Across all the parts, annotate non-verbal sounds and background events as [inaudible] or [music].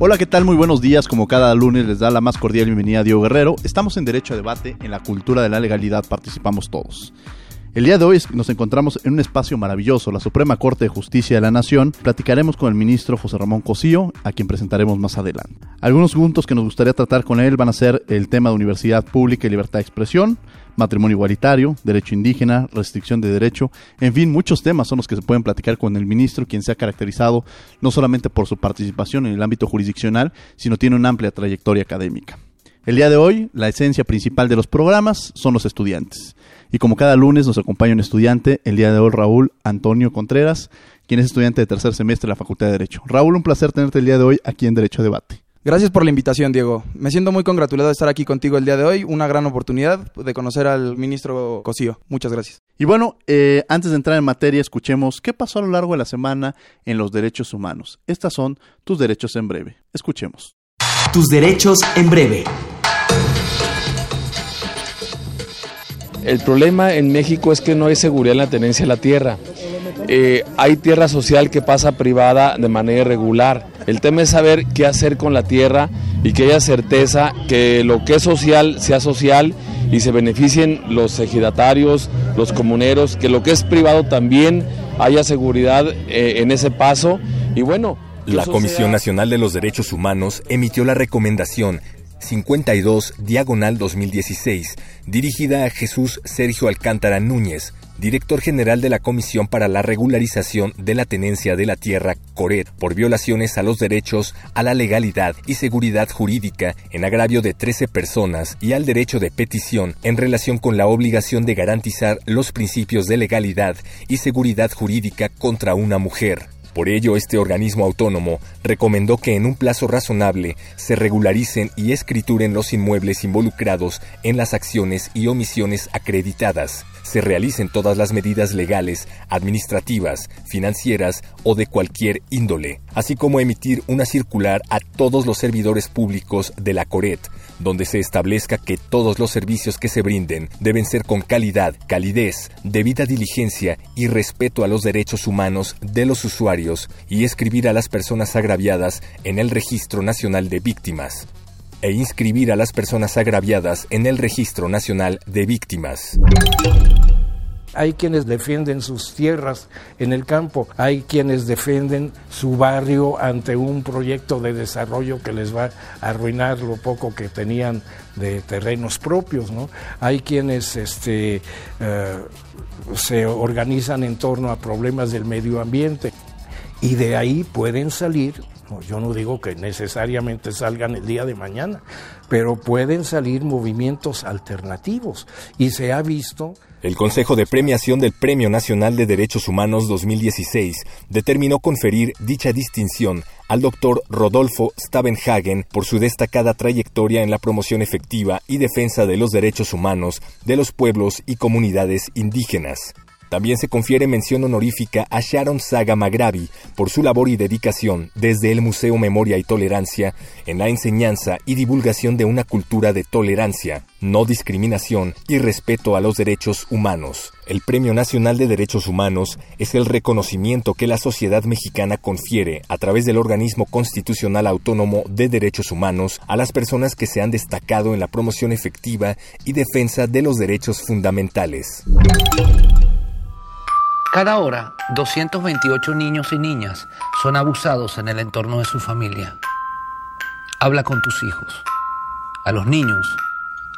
Hola, ¿qué tal? Muy buenos días. Como cada lunes les da la más cordial bienvenida a Diego Guerrero. Estamos en Derecho a Debate, en la cultura de la legalidad participamos todos. El día de hoy nos encontramos en un espacio maravilloso, la Suprema Corte de Justicia de la Nación. Platicaremos con el ministro José Ramón Cosío, a quien presentaremos más adelante. Algunos puntos que nos gustaría tratar con él van a ser el tema de universidad pública y libertad de expresión, matrimonio igualitario, derecho indígena, restricción de derecho, en fin, muchos temas son los que se pueden platicar con el ministro, quien se ha caracterizado no solamente por su participación en el ámbito jurisdiccional, sino tiene una amplia trayectoria académica. El día de hoy, la esencia principal de los programas son los estudiantes. Y como cada lunes nos acompaña un estudiante, el día de hoy Raúl Antonio Contreras, quien es estudiante de tercer semestre de la Facultad de Derecho. Raúl, un placer tenerte el día de hoy aquí en Derecho a Debate. Gracias por la invitación, Diego. Me siento muy congratulado de estar aquí contigo el día de hoy. Una gran oportunidad de conocer al ministro Cosío. Muchas gracias. Y bueno, eh, antes de entrar en materia, escuchemos qué pasó a lo largo de la semana en los derechos humanos. Estas son tus derechos en breve. Escuchemos. Tus derechos en breve. El problema en México es que no hay seguridad en la tenencia de la tierra. Eh, hay tierra social que pasa privada de manera irregular. El tema es saber qué hacer con la tierra y que haya certeza que lo que es social sea social y se beneficien los ejidatarios, los comuneros, que lo que es privado también haya seguridad eh, en ese paso. Y bueno, la Comisión Nacional de los Derechos Humanos emitió la recomendación 52 diagonal 2016, dirigida a Jesús Sergio Alcántara Núñez, director general de la Comisión para la Regularización de la Tenencia de la Tierra, CORET, por violaciones a los derechos a la legalidad y seguridad jurídica en agravio de 13 personas y al derecho de petición en relación con la obligación de garantizar los principios de legalidad y seguridad jurídica contra una mujer. Por ello, este organismo autónomo recomendó que en un plazo razonable se regularicen y escrituren los inmuebles involucrados en las acciones y omisiones acreditadas, se realicen todas las medidas legales, administrativas, financieras o de cualquier índole, así como emitir una circular a todos los servidores públicos de la CORET, donde se establezca que todos los servicios que se brinden deben ser con calidad, calidez, debida diligencia y respeto a los derechos humanos de los usuarios y escribir a las personas agraviadas en el Registro Nacional de Víctimas e inscribir a las personas agraviadas en el Registro Nacional de Víctimas. Hay quienes defienden sus tierras en el campo, hay quienes defienden su barrio ante un proyecto de desarrollo que les va a arruinar lo poco que tenían de terrenos propios, ¿no? Hay quienes este, eh, se organizan en torno a problemas del medio ambiente y de ahí pueden salir yo no digo que necesariamente salgan el día de mañana, pero pueden salir movimientos alternativos y se ha visto el Consejo de Premiación del Premio Nacional de Derechos Humanos 2016 determinó conferir dicha distinción al doctor Rodolfo Stavenhagen por su destacada trayectoria en la promoción efectiva y defensa de los derechos humanos de los pueblos y comunidades indígenas. También se confiere mención honorífica a Sharon Saga Magravi por su labor y dedicación desde el Museo Memoria y Tolerancia en la enseñanza y divulgación de una cultura de tolerancia, no discriminación y respeto a los derechos humanos. El Premio Nacional de Derechos Humanos es el reconocimiento que la sociedad mexicana confiere a través del organismo constitucional autónomo de derechos humanos a las personas que se han destacado en la promoción efectiva y defensa de los derechos fundamentales. Cada hora, 228 niños y niñas son abusados en el entorno de su familia. Habla con tus hijos. A los niños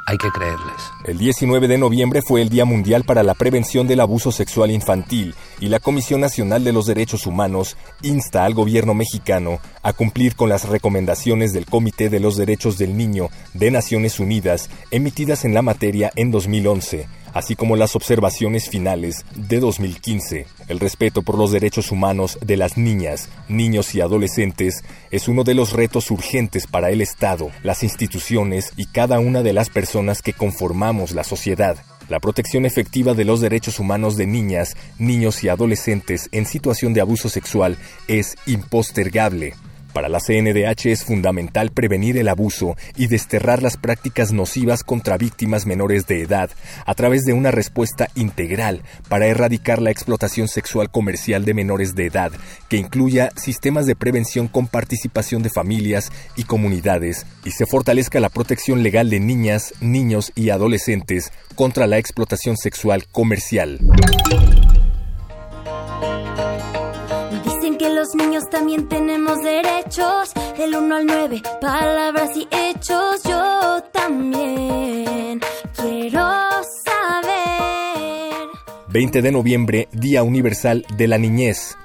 hay que creerles. El 19 de noviembre fue el Día Mundial para la Prevención del Abuso Sexual Infantil y la Comisión Nacional de los Derechos Humanos insta al gobierno mexicano a cumplir con las recomendaciones del Comité de los Derechos del Niño de Naciones Unidas emitidas en la materia en 2011 así como las observaciones finales de 2015. El respeto por los derechos humanos de las niñas, niños y adolescentes es uno de los retos urgentes para el Estado, las instituciones y cada una de las personas que conformamos la sociedad. La protección efectiva de los derechos humanos de niñas, niños y adolescentes en situación de abuso sexual es impostergable. Para la CNDH es fundamental prevenir el abuso y desterrar las prácticas nocivas contra víctimas menores de edad a través de una respuesta integral para erradicar la explotación sexual comercial de menores de edad, que incluya sistemas de prevención con participación de familias y comunidades y se fortalezca la protección legal de niñas, niños y adolescentes contra la explotación sexual comercial. Los niños también tenemos derechos, del 1 al 9, palabras y hechos, yo también quiero saber. 20 de noviembre, Día Universal de la Niñez.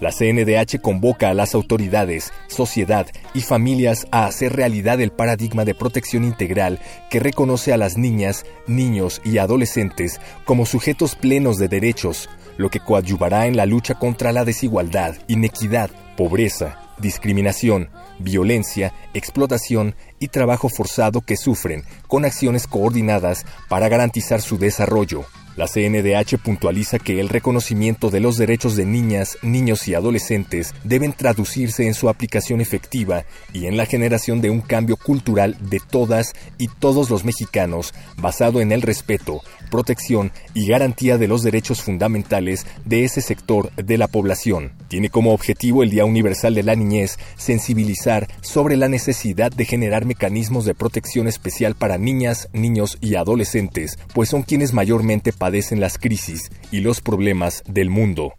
La CNDH convoca a las autoridades, sociedad y familias a hacer realidad el paradigma de protección integral que reconoce a las niñas, niños y adolescentes como sujetos plenos de derechos, lo que coadyuvará en la lucha contra la desigualdad, inequidad, pobreza, discriminación, violencia, explotación y trabajo forzado que sufren, con acciones coordinadas para garantizar su desarrollo. La CNDH puntualiza que el reconocimiento de los derechos de niñas, niños y adolescentes deben traducirse en su aplicación efectiva y en la generación de un cambio cultural de todas y todos los mexicanos basado en el respeto, protección y garantía de los derechos fundamentales de ese sector de la población. Tiene como objetivo el Día Universal de la Niñez sensibilizar sobre la necesidad de generar mecanismos de protección especial para niñas, niños y adolescentes, pues son quienes mayormente padecen las crisis y los problemas del mundo.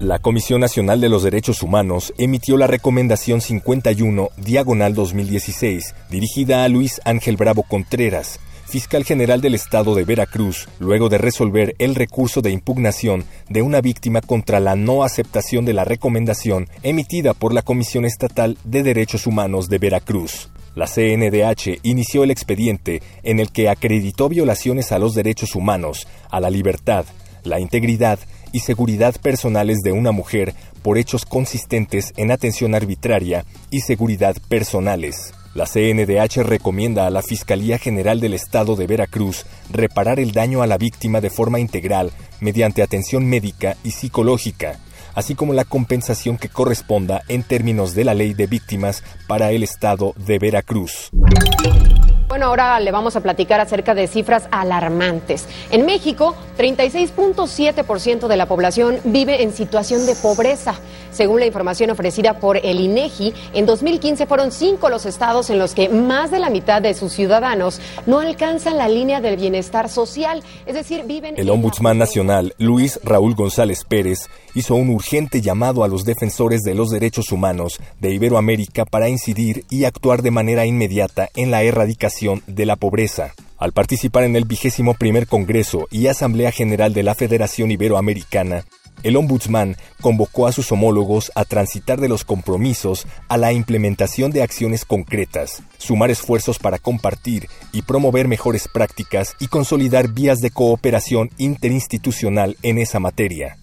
La Comisión Nacional de los Derechos Humanos emitió la Recomendación 51, diagonal 2016, dirigida a Luis Ángel Bravo Contreras, fiscal general del estado de Veracruz, luego de resolver el recurso de impugnación de una víctima contra la no aceptación de la recomendación emitida por la Comisión Estatal de Derechos Humanos de Veracruz. La CNDH inició el expediente en el que acreditó violaciones a los derechos humanos, a la libertad, la integridad y seguridad personales de una mujer por hechos consistentes en atención arbitraria y seguridad personales. La CNDH recomienda a la Fiscalía General del Estado de Veracruz reparar el daño a la víctima de forma integral mediante atención médica y psicológica, así como la compensación que corresponda en términos de la ley de víctimas para el estado de Veracruz. Bueno, ahora le vamos a platicar acerca de cifras alarmantes. En México, 36.7% de la población vive en situación de pobreza. Según la información ofrecida por el INEGI, en 2015 fueron cinco los estados en los que más de la mitad de sus ciudadanos no alcanzan la línea del bienestar social, es decir, viven El Ombudsman Nacional, Luis Raúl González Pérez, hizo un urgente llamado a los defensores de los derechos humanos de Iberoamérica para incidir y actuar de manera inmediata en la erradicación de la pobreza. Al participar en el vigésimo primer Congreso y Asamblea General de la Federación Iberoamericana, el ombudsman convocó a sus homólogos a transitar de los compromisos a la implementación de acciones concretas, sumar esfuerzos para compartir y promover mejores prácticas y consolidar vías de cooperación interinstitucional en esa materia.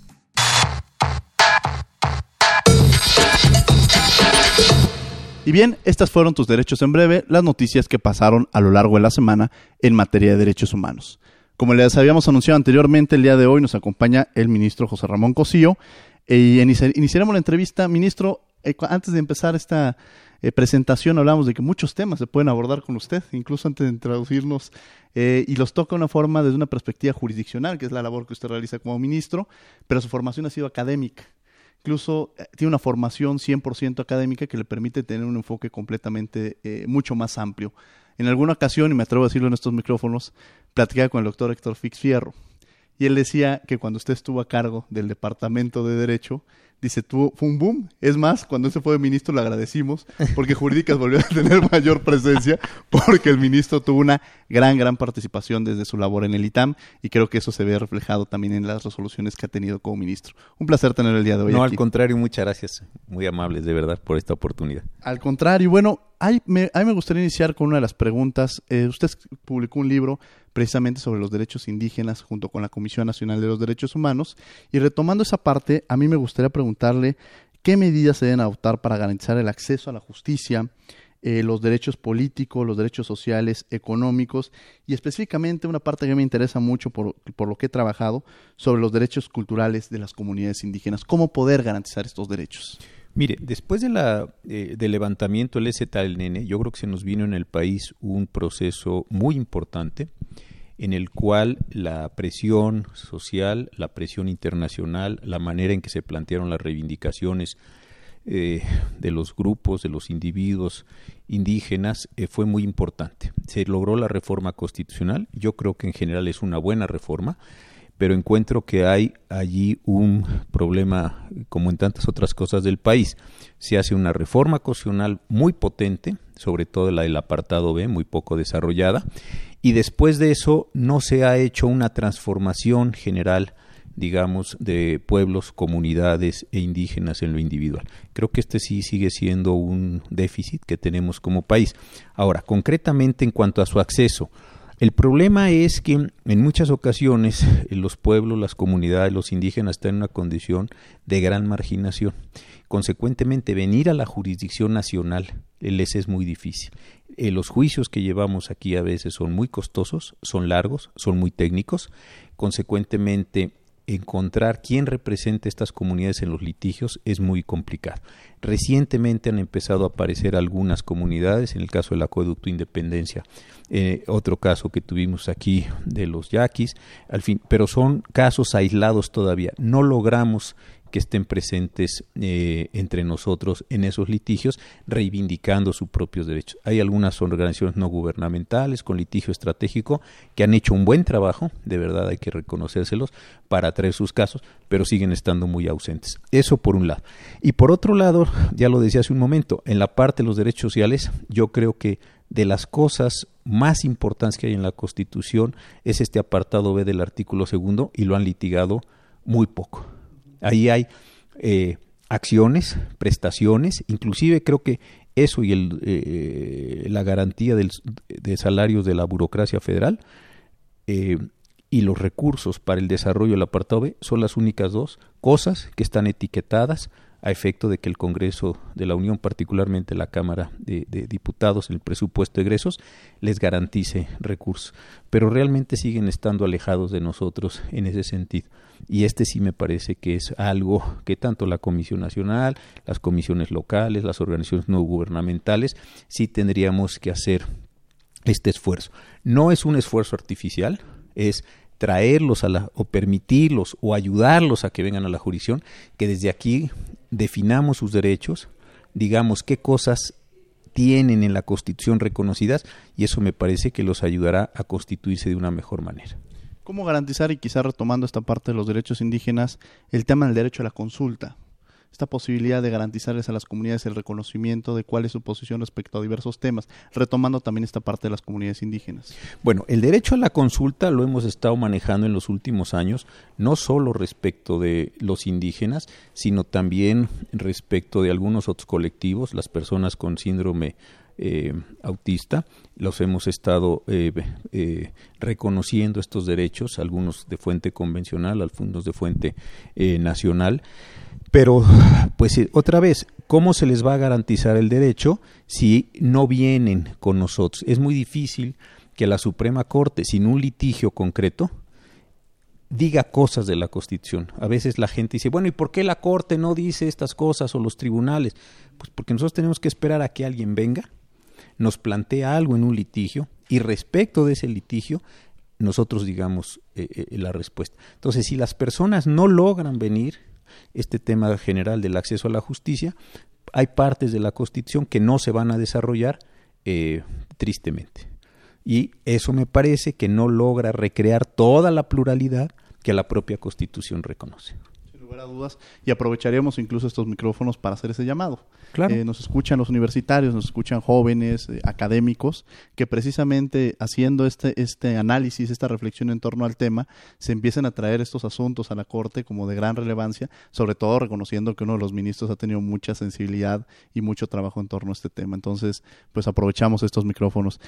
Y bien, estas fueron tus derechos en breve, las noticias que pasaron a lo largo de la semana en materia de derechos humanos. Como les habíamos anunciado anteriormente, el día de hoy nos acompaña el ministro José Ramón Cosío y iniciaremos la entrevista. Ministro, eh, antes de empezar esta eh, presentación hablamos de que muchos temas se pueden abordar con usted, incluso antes de introducirnos, eh, y los toca de una forma desde una perspectiva jurisdiccional, que es la labor que usted realiza como ministro, pero su formación ha sido académica incluso eh, tiene una formación 100% académica que le permite tener un enfoque completamente eh, mucho más amplio. En alguna ocasión, y me atrevo a decirlo en estos micrófonos, platicaba con el doctor Héctor Fix Fierro, y él decía que cuando usted estuvo a cargo del Departamento de Derecho, dice, tuvo, fue un boom. Es más, cuando ese fue ministro le agradecimos porque Jurídicas volvió a tener [laughs] mayor presencia porque el ministro tuvo una gran, gran participación desde su labor en el ITAM y creo que eso se ve reflejado también en las resoluciones que ha tenido como ministro. Un placer tener el día de hoy. No, al contrario, muchas gracias. Muy amables, de verdad, por esta oportunidad. Al contrario, bueno, a mí me gustaría iniciar con una de las preguntas. Eh, usted publicó un libro precisamente sobre los derechos indígenas junto con la Comisión Nacional de los Derechos Humanos. Y retomando esa parte, a mí me gustaría preguntarle qué medidas se deben adoptar para garantizar el acceso a la justicia, eh, los derechos políticos, los derechos sociales, económicos y específicamente una parte que me interesa mucho por, por, lo que he trabajado sobre los derechos culturales de las comunidades indígenas. ¿Cómo poder garantizar estos derechos? Mire, después de la, eh, del levantamiento del ZLN, yo creo que se nos vino en el país un proceso muy importante en el cual la presión social, la presión internacional, la manera en que se plantearon las reivindicaciones eh, de los grupos, de los individuos indígenas, eh, fue muy importante. Se logró la reforma constitucional, yo creo que en general es una buena reforma, pero encuentro que hay allí un problema, como en tantas otras cosas del país. Se hace una reforma constitucional muy potente, sobre todo la del apartado B, muy poco desarrollada, y después de eso no se ha hecho una transformación general digamos, de pueblos, comunidades e indígenas en lo individual. Creo que este sí sigue siendo un déficit que tenemos como país. Ahora, concretamente en cuanto a su acceso, el problema es que en muchas ocasiones los pueblos, las comunidades, los indígenas están en una condición de gran marginación. Consecuentemente, venir a la jurisdicción nacional les es muy difícil. Eh, los juicios que llevamos aquí a veces son muy costosos, son largos, son muy técnicos. Consecuentemente, encontrar quién representa estas comunidades en los litigios es muy complicado. Recientemente han empezado a aparecer algunas comunidades, en el caso del acueducto Independencia, eh, otro caso que tuvimos aquí de los yaquis, al fin, pero son casos aislados todavía. No logramos que estén presentes eh, entre nosotros en esos litigios, reivindicando sus propios derechos. Hay algunas organizaciones no gubernamentales con litigio estratégico que han hecho un buen trabajo, de verdad hay que reconocérselos, para traer sus casos, pero siguen estando muy ausentes. Eso por un lado. Y por otro lado, ya lo decía hace un momento, en la parte de los derechos sociales, yo creo que de las cosas más importantes que hay en la Constitución es este apartado B del artículo segundo y lo han litigado muy poco Ahí hay eh, acciones, prestaciones, inclusive creo que eso y el, eh, la garantía de salarios de la burocracia federal eh, y los recursos para el desarrollo del apartado B son las únicas dos cosas que están etiquetadas a efecto de que el Congreso de la Unión, particularmente la Cámara de, Diputados, el presupuesto de egresos, les garantice recursos. Pero realmente siguen estando alejados de nosotros en ese sentido. Y este sí me parece que es algo que tanto la Comisión Nacional, las comisiones locales, las organizaciones no gubernamentales, sí tendríamos que hacer este esfuerzo. No es un esfuerzo artificial, es traerlos a la, o permitirlos o ayudarlos a que vengan a la jurisdicción, que desde aquí definamos sus derechos, digamos qué cosas tienen en la Constitución reconocidas y eso me parece que los ayudará a constituirse de una mejor manera. ¿Cómo garantizar, y quizá retomando esta parte de los derechos indígenas, el tema del derecho a la consulta? esta posibilidad de garantizarles a las comunidades el reconocimiento de cuál es su posición respecto a diversos temas, retomando también esta parte de las comunidades indígenas. Bueno, el derecho a la consulta lo hemos estado manejando en los últimos años, no solo respecto de los indígenas, sino también respecto de algunos otros colectivos, las personas con síndrome eh, autista, los hemos estado eh, eh, reconociendo estos derechos, algunos de fuente convencional, algunos de fuente nacional. Pero, pues eh, otra vez, ¿cómo se les va a garantizar el derecho si no vienen con nosotros? Es muy difícil que la Suprema Corte, sin un litigio concreto, diga cosas de la Constitución. A veces la gente dice, bueno, ¿y por qué la Corte no dice estas cosas o los tribunales? Pues porque nosotros tenemos que esperar a que alguien venga, nos plantea algo en un litigio y respecto de ese litigio nosotros digamos eh, eh, la respuesta. Entonces, si las personas no logran venir, este tema general del acceso a la justicia, hay partes de la Constitución que no se van a desarrollar eh, tristemente. Y eso me parece que no logra recrear toda la pluralidad que la propia Constitución reconoce. Lugar a dudas y aprovecharíamos incluso estos micrófonos para hacer ese llamado. Claro. Eh, nos escuchan los universitarios, nos escuchan jóvenes, eh, académicos, que precisamente haciendo este, este análisis, esta reflexión en torno al tema, se empiezan a traer estos asuntos a la Corte como de gran relevancia, sobre todo reconociendo que uno de los ministros ha tenido mucha sensibilidad y mucho trabajo en torno a este tema. Entonces, pues aprovechamos estos micrófonos.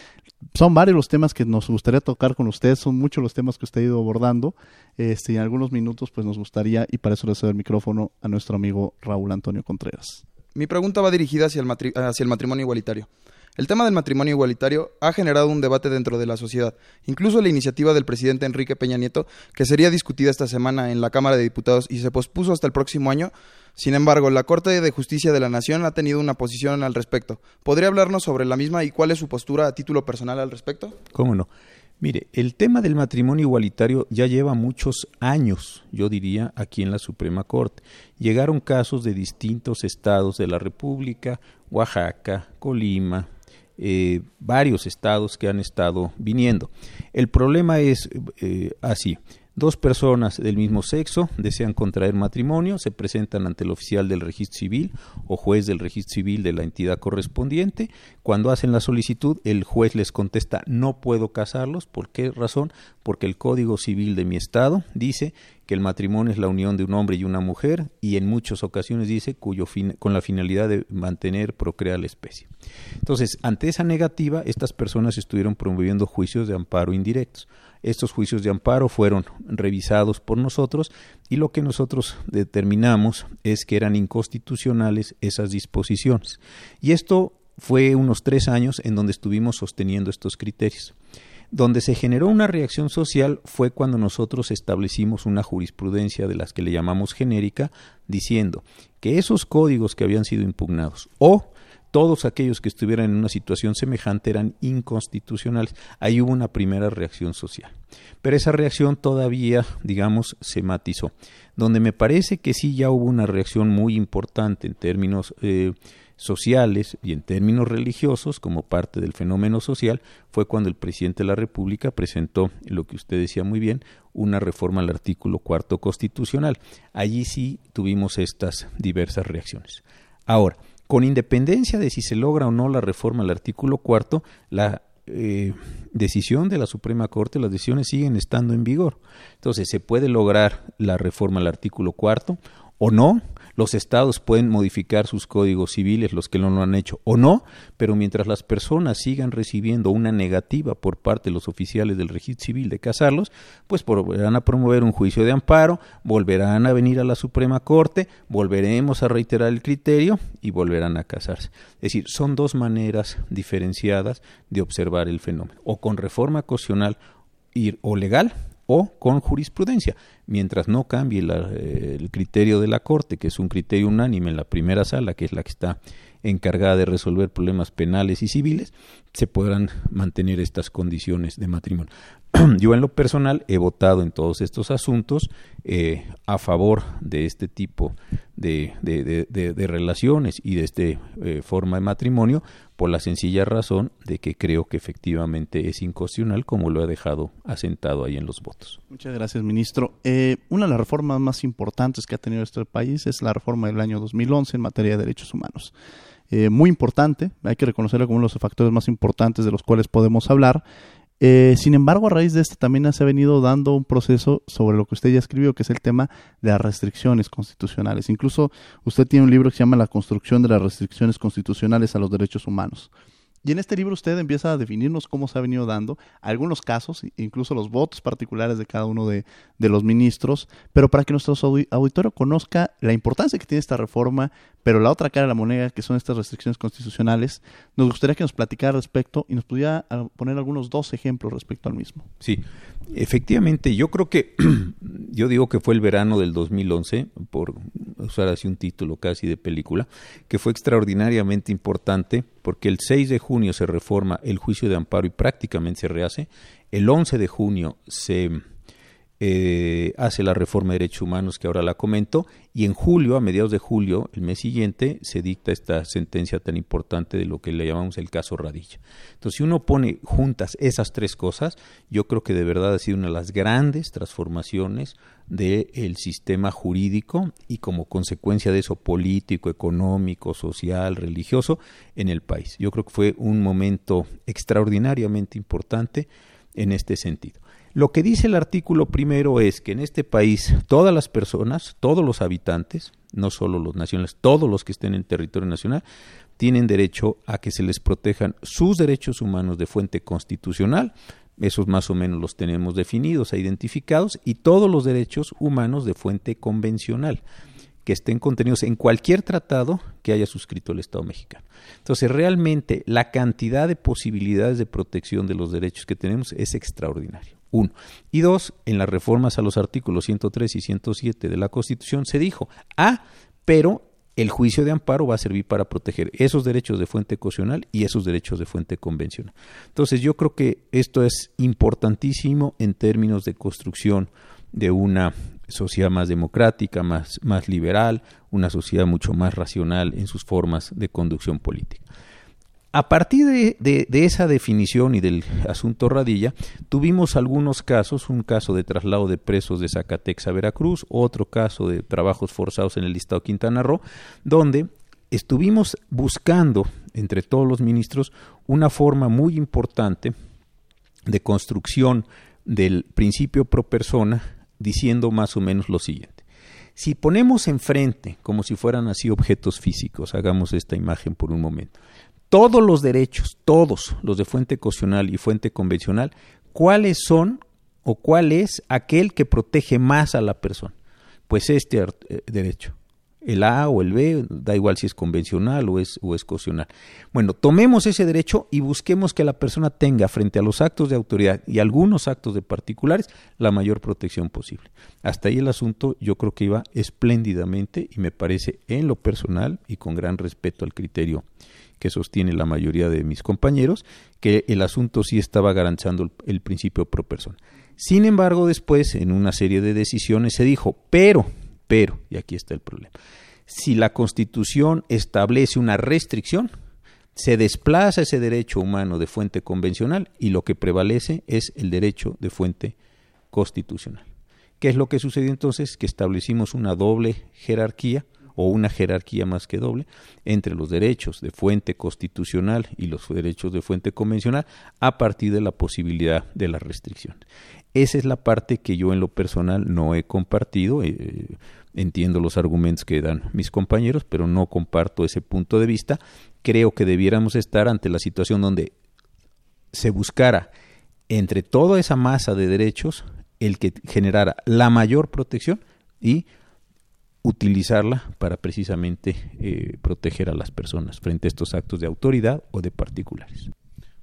Son varios los temas que nos gustaría tocar con usted, son muchos los temas que usted ha ido abordando. Este, y en algunos minutos, pues nos gustaría, y para eso le cedo el micrófono a nuestro amigo Raúl Antonio Contreras. Mi pregunta va dirigida hacia el, matri- hacia el matrimonio igualitario. El tema del matrimonio igualitario ha generado un debate dentro de la sociedad. Incluso la iniciativa del presidente Enrique Peña Nieto, que sería discutida esta semana en la Cámara de Diputados y se pospuso hasta el próximo año. Sin embargo, la Corte de Justicia de la Nación ha tenido una posición al respecto. ¿Podría hablarnos sobre la misma y cuál es su postura a título personal al respecto? ¿Cómo no? Mire, el tema del matrimonio igualitario ya lleva muchos años, yo diría, aquí en la Suprema Corte. Llegaron casos de distintos estados de la República, Oaxaca, Colima, eh, varios estados que han estado viniendo. El problema es eh, así. Dos personas del mismo sexo desean contraer matrimonio, se presentan ante el oficial del registro civil o juez del registro civil de la entidad correspondiente. Cuando hacen la solicitud, el juez les contesta no puedo casarlos. ¿Por qué razón? Porque el Código Civil de mi estado dice que el matrimonio es la unión de un hombre y una mujer y en muchas ocasiones dice cuyo fin, con la finalidad de mantener, procrear la especie. Entonces, ante esa negativa, estas personas estuvieron promoviendo juicios de amparo indirectos. Estos juicios de amparo fueron revisados por nosotros y lo que nosotros determinamos es que eran inconstitucionales esas disposiciones. Y esto fue unos tres años en donde estuvimos sosteniendo estos criterios. Donde se generó una reacción social fue cuando nosotros establecimos una jurisprudencia de las que le llamamos genérica, diciendo que esos códigos que habían sido impugnados o todos aquellos que estuvieran en una situación semejante eran inconstitucionales. Ahí hubo una primera reacción social. Pero esa reacción todavía, digamos, se matizó. Donde me parece que sí ya hubo una reacción muy importante en términos eh, sociales y en términos religiosos, como parte del fenómeno social, fue cuando el presidente de la República presentó, lo que usted decía muy bien, una reforma al artículo cuarto constitucional. Allí sí tuvimos estas diversas reacciones. Ahora, con independencia de si se logra o no la reforma al artículo cuarto, la eh, decisión de la Suprema Corte, las decisiones siguen estando en vigor. Entonces, se puede lograr la reforma al artículo cuarto o no, los estados pueden modificar sus códigos civiles, los que no lo han hecho, o no, pero mientras las personas sigan recibiendo una negativa por parte de los oficiales del registro civil de casarlos, pues volverán a promover un juicio de amparo, volverán a venir a la Suprema Corte, volveremos a reiterar el criterio y volverán a casarse. Es decir, son dos maneras diferenciadas de observar el fenómeno, o con reforma constitucional o legal, o con jurisprudencia. Mientras no cambie eh, el criterio de la Corte, que es un criterio unánime en la primera sala, que es la que está encargada de resolver problemas penales y civiles, se podrán mantener estas condiciones de matrimonio. [clears throat] Yo en lo personal he votado en todos estos asuntos eh, a favor de este tipo de, relaciones y de esta eh, forma de matrimonio por la sencilla razón de que creo que efectivamente es inconstitucional como lo ha dejado asentado ahí en los votos. Muchas gracias, ministro. Eh, una de las reformas más importantes que ha tenido este país es la reforma del año 2011 en materia de derechos humanos. Eh, muy importante, hay que reconocerlo como uno de los factores más importantes de los cuales podemos hablar. Eh, sin embargo, a raíz de esto también se ha venido dando un proceso sobre lo que usted ya escribió, que es el tema de las restricciones constitucionales. Incluso usted tiene un libro que se llama La construcción de las restricciones constitucionales a los derechos humanos. Y en este libro usted empieza a definirnos cómo se ha venido dando algunos casos, incluso los votos particulares de cada uno de, los ministros, pero para que nuestro auditorio conozca la importancia que tiene esta reforma, pero la otra cara de la moneda, que son estas restricciones constitucionales, nos gustaría que nos platicara al respecto y nos pudiera poner algunos dos ejemplos respecto al mismo. Sí, efectivamente, yo creo que, [clears throat] yo digo que fue el verano del 2011, por usar así un título casi de película, que fue extraordinariamente importante porque el 6 de junio se reforma el juicio de amparo y prácticamente se rehace, el 11 de junio se eh, hace la reforma de derechos humanos que ahora la comento y en julio, a mediados de julio, el mes siguiente, se dicta esta sentencia tan importante de lo que le llamamos el caso Radilla. Entonces, si uno pone juntas esas tres cosas, yo creo que de verdad ha sido una de las grandes transformaciones del sistema jurídico y como consecuencia de eso político, económico, social, religioso en el país. Yo creo que fue un momento extraordinariamente importante en este sentido. Lo que dice el artículo primero es que en este país todas las personas, todos los habitantes, no solo los nacionales, todos los que estén en territorio nacional, tienen derecho a que se les protejan sus derechos humanos de fuente constitucional, esos más o menos los tenemos definidos e identificados, y todos los derechos humanos de fuente convencional que estén contenidos en cualquier tratado que haya suscrito el Estado mexicano. Entonces, realmente la cantidad de posibilidades de protección de los derechos que tenemos es extraordinario. Uno. Y dos, en las reformas a los artículos 103 y 107 de la Constitución se dijo, ah, pero el juicio de amparo va a servir para proteger esos derechos de fuente constitucional y esos derechos de fuente convencional. Entonces, yo creo que esto es importantísimo en términos de construcción de una sociedad más democrática, más, más liberal, una sociedad mucho más racional en sus formas de conducción política. A partir de, esa definición y del asunto Radilla, tuvimos algunos casos, un caso de traslado de presos de Zacatecas a Veracruz, otro caso de trabajos forzados en el estado Quintana Roo, donde estuvimos buscando entre todos los ministros una forma muy importante de construcción del principio pro persona, diciendo más o menos lo siguiente. Si ponemos enfrente, como si fueran así objetos físicos, hagamos esta imagen por un momento, todos los derechos, todos los de fuente constitucional y fuente convencional, cuáles son o cuál es aquel que protege más a la persona. Pues este eh, derecho, el A o el B, da igual si es convencional o es, o es constitucional. Bueno, tomemos ese derecho y busquemos que la persona tenga frente a los actos de autoridad y algunos actos de particulares la mayor protección posible. Hasta ahí el asunto yo creo que iba espléndidamente y me parece en lo personal y con gran respeto al criterio que sostiene la mayoría de mis compañeros, que el asunto sí estaba garantizando el, principio pro persona. Sin embargo, después, en una serie de decisiones, se dijo, pero, pero, y aquí está el problema, si la Constitución establece una restricción, se desplaza ese derecho humano de fuente convencional y lo que prevalece es el derecho de fuente constitucional. ¿Qué es lo que sucedió entonces? Que establecimos una doble jerarquía o una jerarquía más que doble entre los derechos de fuente constitucional y los derechos de fuente convencional a partir de la posibilidad de la restricción. Esa es la parte que yo en lo personal no he compartido. Eh, entiendo los argumentos que dan mis compañeros, pero no comparto ese punto de vista. Creo que debiéramos estar ante la situación donde se buscara entre toda esa masa de derechos el que generara la mayor protección y utilizarla para precisamente eh, proteger a las personas frente a estos actos de autoridad o de particulares.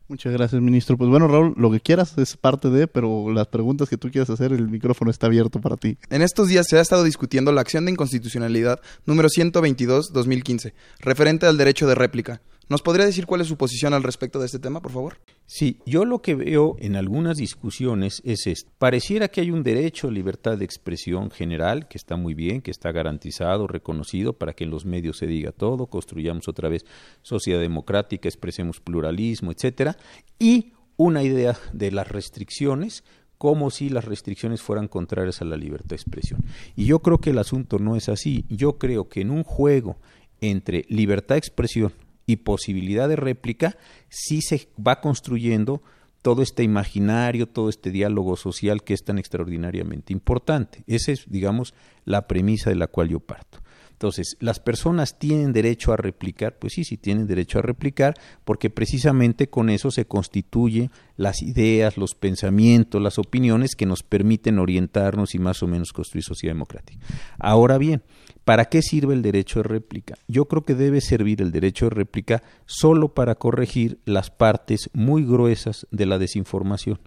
Muchas gracias, ministro. Pues bueno, Raúl, lo que quieras es parte de, pero las preguntas que tú quieras hacer, el micrófono está abierto para ti. En estos días se ha estado discutiendo la acción de inconstitucionalidad número 122-2015, referente al derecho de réplica. ¿Nos podría decir cuál es su posición al respecto de este tema, por favor? Sí, yo lo que veo en algunas discusiones es esto. Pareciera que hay un derecho a libertad de expresión general, que está muy bien, que está garantizado, reconocido, para que en los medios se diga todo, construyamos otra vez sociedad democrática, expresemos pluralismo, etcétera, y una idea de las restricciones como si las restricciones fueran contrarias a la libertad de expresión. Y yo creo que el asunto no es así. Yo creo que en un juego entre libertad de expresión y posibilidad de réplica, sí se va construyendo todo este imaginario, todo este diálogo social que es tan extraordinariamente importante. Esa es, digamos, la premisa de la cual yo parto. Entonces, ¿las personas tienen derecho a replicar? Pues sí, sí tienen derecho a replicar, porque precisamente con eso se constituyen las ideas, los pensamientos, las opiniones que nos permiten orientarnos y más o menos construir sociedad democrática. Ahora bien, ¿Para qué sirve el derecho de réplica? Yo creo que debe servir el derecho de réplica solo para corregir las partes muy gruesas de la desinformación.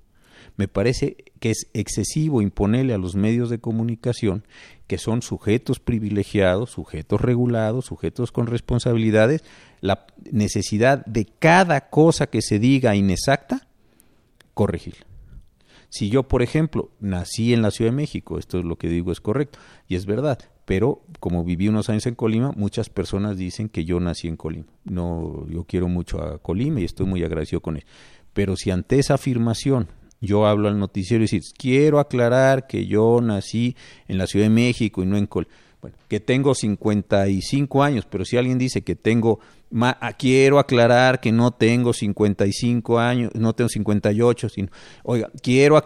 Me parece que es excesivo imponerle a los medios de comunicación, que son sujetos privilegiados, sujetos regulados, sujetos con responsabilidades, la necesidad de cada cosa que se diga inexacta, corregirla. Si yo, por ejemplo, nací en la Ciudad de México, esto es lo que digo es correcto, y es verdad, pero como viví unos años en Colima, muchas personas dicen que yo nací en Colima. No, yo quiero mucho a Colima y estoy muy agradecido con él. Pero si ante esa afirmación yo hablo al noticiero y decir, quiero aclarar que yo nací en la Ciudad de México y no en Colima bueno, que tengo 55 años, pero si alguien dice que tengo, ah, quiero aclarar que no tengo 55 años, no tengo 58, sino, oiga, quiero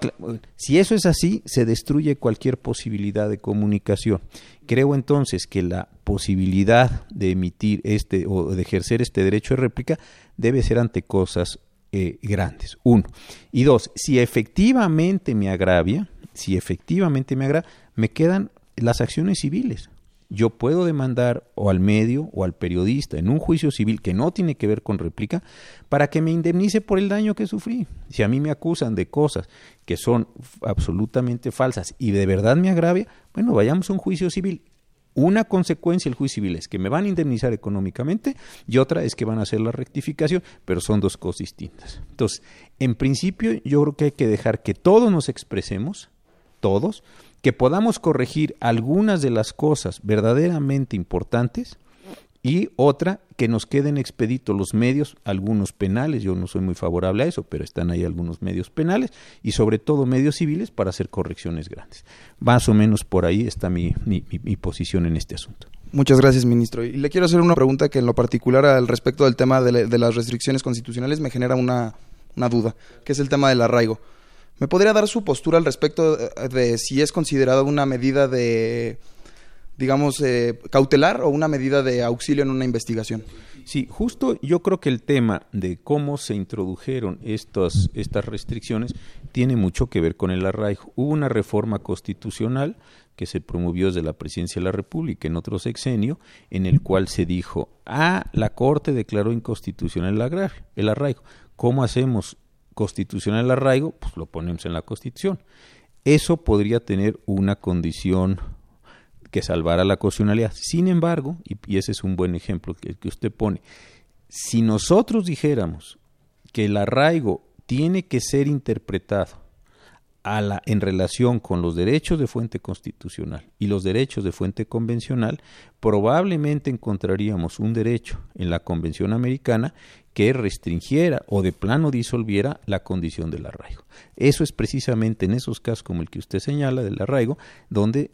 si eso es así, se destruye cualquier posibilidad de comunicación. Creo entonces que la posibilidad de emitir este o de ejercer este derecho de réplica debe ser ante cosas eh, grandes, uno. Y dos, si efectivamente me agravia, si efectivamente me agravia, me quedan las acciones civiles. Yo puedo demandar o al medio o al periodista en un juicio civil que no tiene que ver con réplica para que me indemnice por el daño que sufrí. Si a mí me acusan de cosas que son absolutamente falsas y de verdad me agravia, bueno, vayamos a un juicio civil. Una consecuencia del juicio civil es que me van a indemnizar económicamente y otra es que van a hacer la rectificación, pero son dos cosas distintas. Entonces, en principio yo creo que hay que dejar que todos nos expresemos, todos, que podamos corregir algunas de las cosas verdaderamente importantes y otra, que nos queden expeditos los medios, algunos penales, yo no soy muy favorable a eso, pero están ahí algunos medios penales y sobre todo medios civiles para hacer correcciones grandes. Más o menos por ahí está mi, posición en este asunto. Muchas gracias, ministro. Y le quiero hacer una pregunta que en lo particular al respecto del tema de, de las restricciones constitucionales me genera una, una duda, que es el tema del arraigo. ¿Me podría dar su postura al respecto de si es considerada una medida de, digamos, eh, cautelar o una medida de auxilio en una investigación? Sí, justo yo creo que el tema de cómo se introdujeron estas, estas restricciones tiene mucho que ver con el arraigo. Hubo una reforma constitucional que se promovió desde la presidencia de la República en otro sexenio, en el cual se dijo, ah, la Corte declaró inconstitucional el arraigo. ¿Cómo hacemos constitucional arraigo, pues lo ponemos en la Constitución. Eso podría tener una condición que salvara la constitucionalidad. Sin embargo, y, ese es un buen ejemplo que, que usted pone, si nosotros dijéramos que el arraigo tiene que ser interpretado a la, en relación con los derechos de fuente constitucional y los derechos de fuente convencional, probablemente encontraríamos un derecho en la Convención Americana que restringiera o de plano disolviera la condición del arraigo. Eso es precisamente en esos casos como el que usted señala del arraigo, donde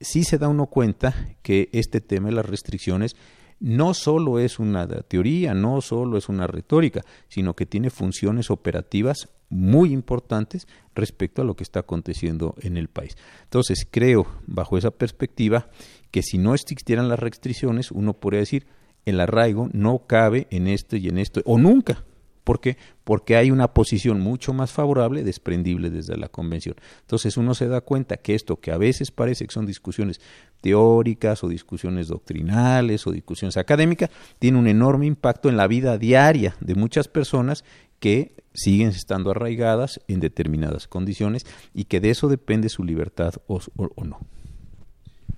sí se da uno cuenta que este tema de las restricciones no solo es una teoría, no solo es una retórica, sino que tiene funciones operativas muy importantes respecto a lo que está aconteciendo en el país. Entonces, creo, bajo esa perspectiva, que si no existieran las restricciones, uno podría decir, el arraigo no cabe en esto y en esto, o nunca. ¿Por qué? Porque hay una posición mucho más favorable, desprendible desde la convención. Entonces uno se da cuenta que esto que a veces parece que son discusiones teóricas o discusiones doctrinales o discusiones académicas, tiene un enorme impacto en la vida diaria de muchas personas que siguen estando arraigadas en determinadas condiciones y que de eso depende su libertad o, no.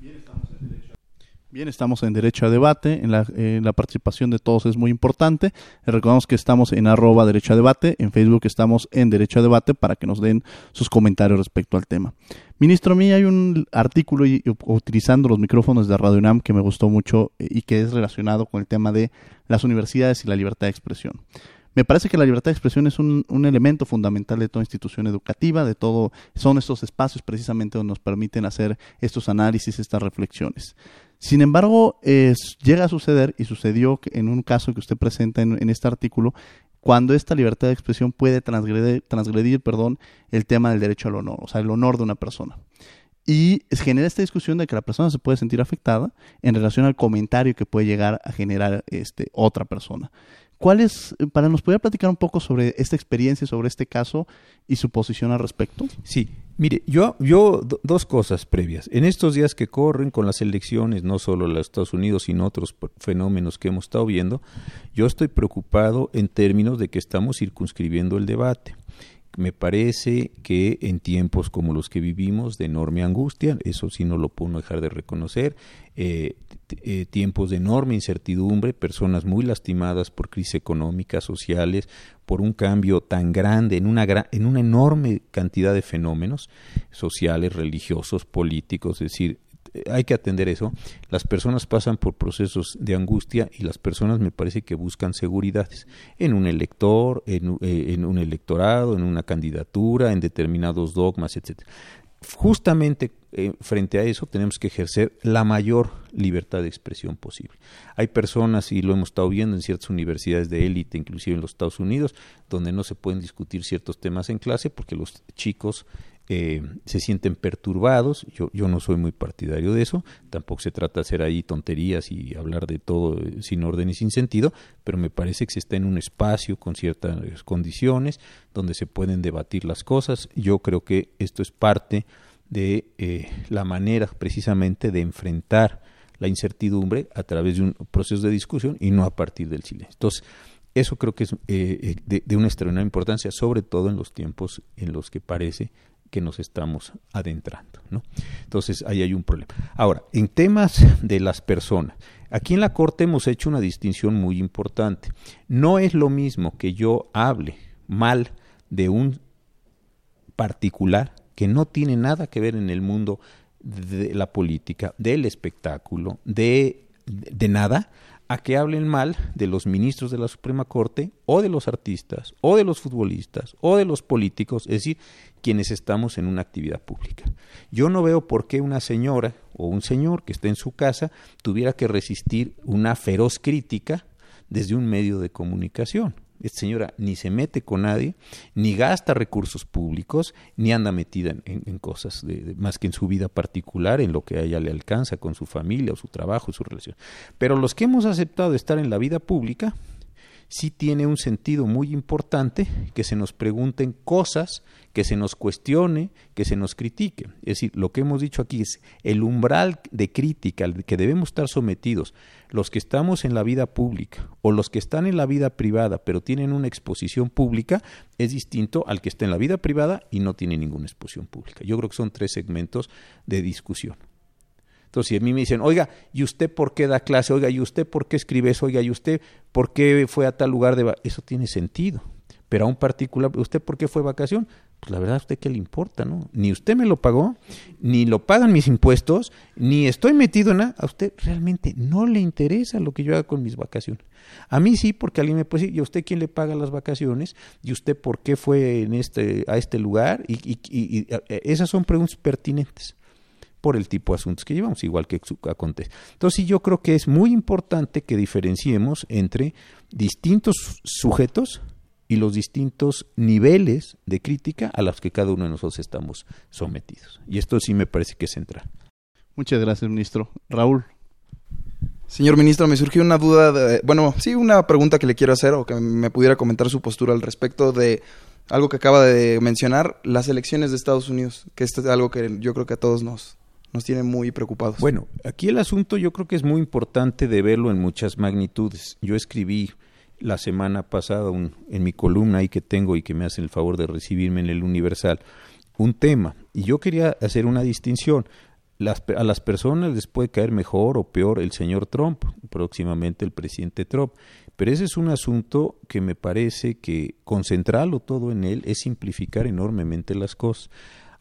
Bien, estamos en derecho a debate, en la, participación de todos es muy importante. recordamos que estamos en arroba derecho a debate, en Facebook estamos en derecho a debate para que nos den sus comentarios respecto al tema. Ministro, a mí hay un artículo utilizando los micrófonos de Radio UNAM que me gustó mucho y que es relacionado con el tema de las universidades y la libertad de expresión. Me parece que la libertad de expresión es un, un, elemento fundamental de toda institución educativa, de todo, son estos espacios precisamente donde nos permiten hacer estos análisis, estas reflexiones. Sin embargo, llega a suceder, y sucedió en un caso que usted presenta en, este artículo, cuando esta libertad de expresión puede transgredir, el tema del derecho al honor, o sea, el honor de una persona. Y genera esta discusión de que la persona se puede sentir afectada en relación al comentario que puede llegar a generar este, otra persona. ¿Cuál es, para nos poder platicar un poco sobre esta experiencia, sobre este caso y su posición al respecto? Sí, mire, yo, yo dos cosas previas. En estos días que corren con las elecciones, no solo en los Estados Unidos, sino otros fenómenos que hemos estado viendo, yo estoy preocupado en términos de que estamos circunscribiendo el debate me parece que en tiempos como los que vivimos de enorme angustia, eso sí no lo puedo dejar de reconocer, eh, eh, tiempos de enorme incertidumbre, personas muy lastimadas por crisis económicas, sociales, por un cambio tan grande en una, en una enorme cantidad de fenómenos sociales, religiosos, políticos, es decir, hay que atender eso. Las personas pasan por procesos de angustia y las personas me parece que buscan seguridades en un elector, en, eh, un electorado, en una candidatura, en determinados dogmas, etcétera. Justamente eh, frente a eso tenemos que ejercer la mayor libertad de expresión posible. Hay personas, y lo hemos estado viendo en ciertas universidades de élite, inclusive en los Estados Unidos, donde no se pueden discutir ciertos temas en clase porque los chicos eh, se sienten perturbados. Yo, yo no soy muy partidario de eso. Tampoco se trata de hacer ahí tonterías y hablar de todo eh, sin orden y sin sentido, pero me parece que se está en un espacio con ciertas condiciones donde se pueden debatir las cosas. Yo creo que esto es parte de eh, la manera precisamente de enfrentar la incertidumbre a través de un proceso de discusión y no a partir del silencio. Entonces, eso creo que es de, de, una extraordinaria importancia, sobre todo en los tiempos en los que parece que nos estamos adentrando. ¿no? Entonces, ahí hay un problema. Ahora, en temas de las personas, aquí en la Corte hemos hecho una distinción muy importante. No es lo mismo que yo hable mal de un particular que no tiene nada que ver en el mundo de la política, del espectáculo, de, de nada, a que hablen mal de los ministros de la Suprema Corte o de los artistas o de los futbolistas o de los políticos, es decir, quienes estamos en una actividad pública. Yo no veo por qué una señora o un señor que esté en su casa tuviera que resistir una feroz crítica desde un medio de comunicación. Esta señora ni se mete con nadie, ni gasta recursos públicos, ni anda metida en, cosas de, más que en su vida particular, en lo que a ella le alcanza con su familia o su trabajo su relación. Pero los que hemos aceptado estar en la vida pública, sí tiene un sentido muy importante que se nos pregunten cosas, que se nos cuestione, que se nos critique. Es decir, lo que hemos dicho aquí es el umbral de crítica al que debemos estar sometidos los que estamos en la vida pública o los que están en la vida privada pero tienen una exposición pública es distinto al que está en la vida privada y no tiene ninguna exposición pública. Yo creo que son tres segmentos de discusión. Entonces, si a mí me dicen, oiga, ¿y usted por qué da clase? Oiga, ¿y usted por qué escribe eso? Oiga, ¿y usted por qué fue a tal lugar de... Eso tiene sentido. Pero a un particular, ¿usted por qué fue vacación? Pues la verdad, ¿a usted qué le importa, no? Ni usted me lo pagó, ni lo pagan mis impuestos, ni estoy metido en nada. A usted realmente no le interesa lo que yo haga con mis vacaciones. A mí sí, porque alguien me puede decir, ¿y a usted quién le paga las vacaciones? ¿Y usted por qué fue en este, a este lugar? Y, y, y esas son preguntas pertinentes por el tipo de asuntos que llevamos, igual que acontece. Entonces, yo creo que es muy importante que diferenciemos entre distintos sujetos y los distintos niveles de crítica a los que cada uno de nosotros estamos sometidos. Y esto sí me parece que es central. Muchas gracias, ministro. Raúl. Señor ministro, me surgió una duda, bueno, sí, una pregunta que le quiero hacer o que me pudiera comentar su postura al respecto de algo que acaba de mencionar, las elecciones de Estados Unidos, que esto es algo que yo creo que a todos nos, nos tiene muy preocupados. Bueno, aquí el asunto yo creo que es muy importante de verlo en muchas magnitudes. Yo escribí la semana pasada en mi columna ahí que tengo y que me hacen el favor de recibirme en el Universal un tema y yo quería hacer una distinción. a las personas les puede caer mejor o peor el señor Trump, próximamente el presidente Trump, pero ese es un asunto que me parece que concentrarlo todo en él es simplificar enormemente las cosas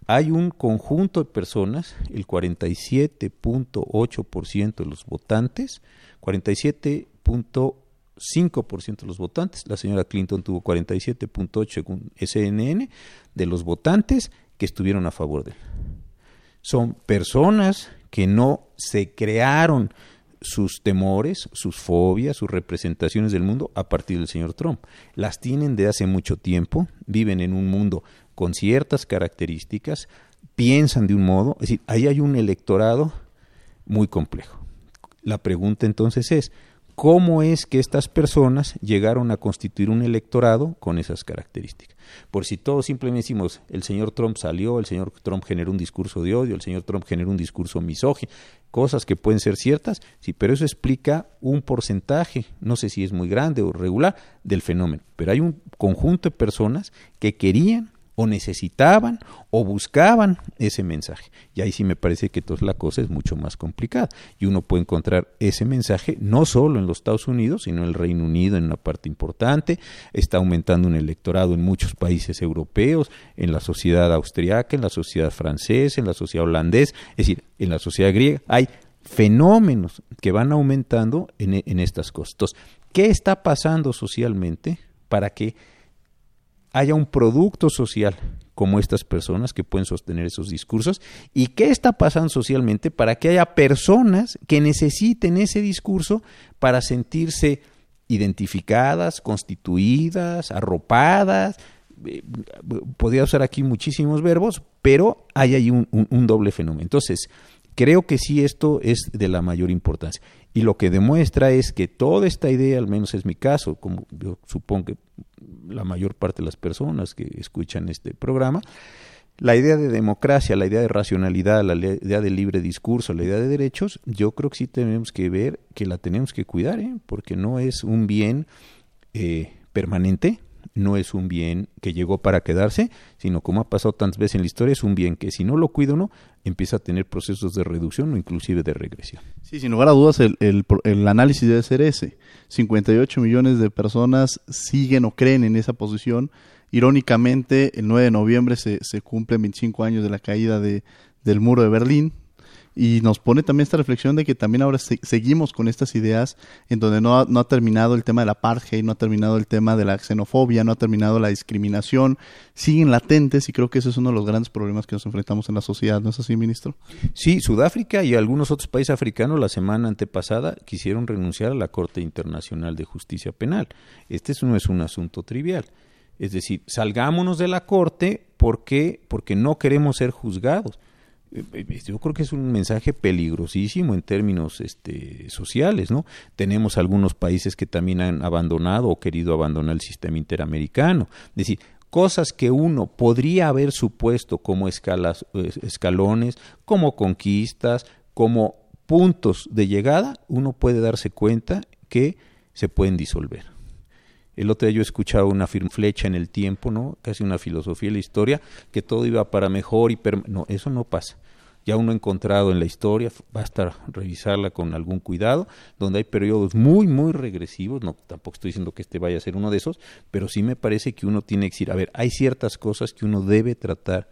hay un conjunto de personas, el 47.8% de los votantes, 47.5% de los votantes, la señora Clinton tuvo 47.8 según SNN, de los votantes que estuvieron a favor de él. Son personas que no se crearon sus temores, sus fobias, sus representaciones del mundo a partir del señor Trump. Las tienen de hace mucho tiempo, viven en un mundo con ciertas características, piensan de un modo, es decir, ahí hay un electorado muy complejo. La pregunta entonces es, ¿cómo es que estas personas llegaron a constituir un electorado con esas características? Por si todos simplemente decimos, el señor Trump salió, el señor Trump generó un discurso de odio, el señor Trump generó un discurso misógino, cosas que pueden ser ciertas, sí, pero eso explica un porcentaje, no sé si es muy grande o regular, del fenómeno. Pero hay un conjunto de personas que querían o necesitaban o buscaban ese mensaje. Y ahí sí me parece que toda la cosa es mucho más complicada. Y uno puede encontrar ese mensaje no solo en los Estados Unidos, sino en el Reino Unido en una parte importante. Está aumentando un electorado en muchos países europeos, en la sociedad austriaca, en la sociedad francesa, en la sociedad holandesa, es decir, en la sociedad griega. Hay fenómenos que van aumentando en, en estas cosas. Entonces, ¿qué está pasando socialmente para que haya un producto social como estas personas que pueden sostener esos discursos y qué está pasando socialmente para que haya personas que necesiten ese discurso para sentirse identificadas, constituidas, arropadas. Eh, podría usar aquí muchísimos verbos, pero hay ahí un, un doble fenómeno. Entonces, creo que sí esto es de la mayor importancia. Y lo que demuestra es que toda esta idea, al menos es mi caso, como yo supongo que la mayor parte de las personas que escuchan este programa, la idea de democracia, la idea de racionalidad, la idea de libre discurso, la idea de derechos, yo creo que sí tenemos que ver que la tenemos que cuidar, ¿eh? porque no es un bien eh, permanente, no es un bien que llegó para quedarse, sino como ha pasado tantas veces en la historia, es un bien que si no lo cuido uno, empieza a tener procesos de reducción o inclusive de regresión. Sí, sin lugar a dudas, el, el, el, análisis debe ser ese. 58 millones de personas siguen o creen en esa posición. Irónicamente, el 9 de noviembre se, se cumplen 25 años de la caída de, del muro de Berlín, y nos pone también esta reflexión de que también ahora seguimos con estas ideas en donde no ha, no ha terminado el tema de la apartheid, no ha terminado el tema de la xenofobia, no ha terminado la discriminación, siguen latentes y creo que ese es uno de los grandes problemas que nos enfrentamos en la sociedad, ¿no es así, ministro? Sí, Sudáfrica y algunos otros países africanos la semana antepasada quisieron renunciar a la Corte Internacional de Justicia Penal. Este no es un asunto trivial. Es decir, salgámonos de la Corte porque, porque no queremos ser juzgados yo creo que es un mensaje peligrosísimo en términos este, sociales, ¿no? Tenemos algunos países que también han abandonado o querido abandonar el sistema interamericano. Es decir, cosas que uno podría haber supuesto como escalas, eh, escalones, como conquistas, como puntos de llegada, uno puede darse cuenta que se pueden disolver. El otro día yo escuchaba una flecha en el tiempo, ¿no? Casi una filosofía de la historia, que todo iba para mejor y no, eso no pasa. Ya uno ha encontrado en la historia, basta revisarla con algún cuidado, donde hay periodos muy, muy regresivos, no, tampoco estoy diciendo que este vaya a ser uno de esos, pero sí me parece que uno tiene que decir, a ver, hay ciertas cosas que uno debe tratar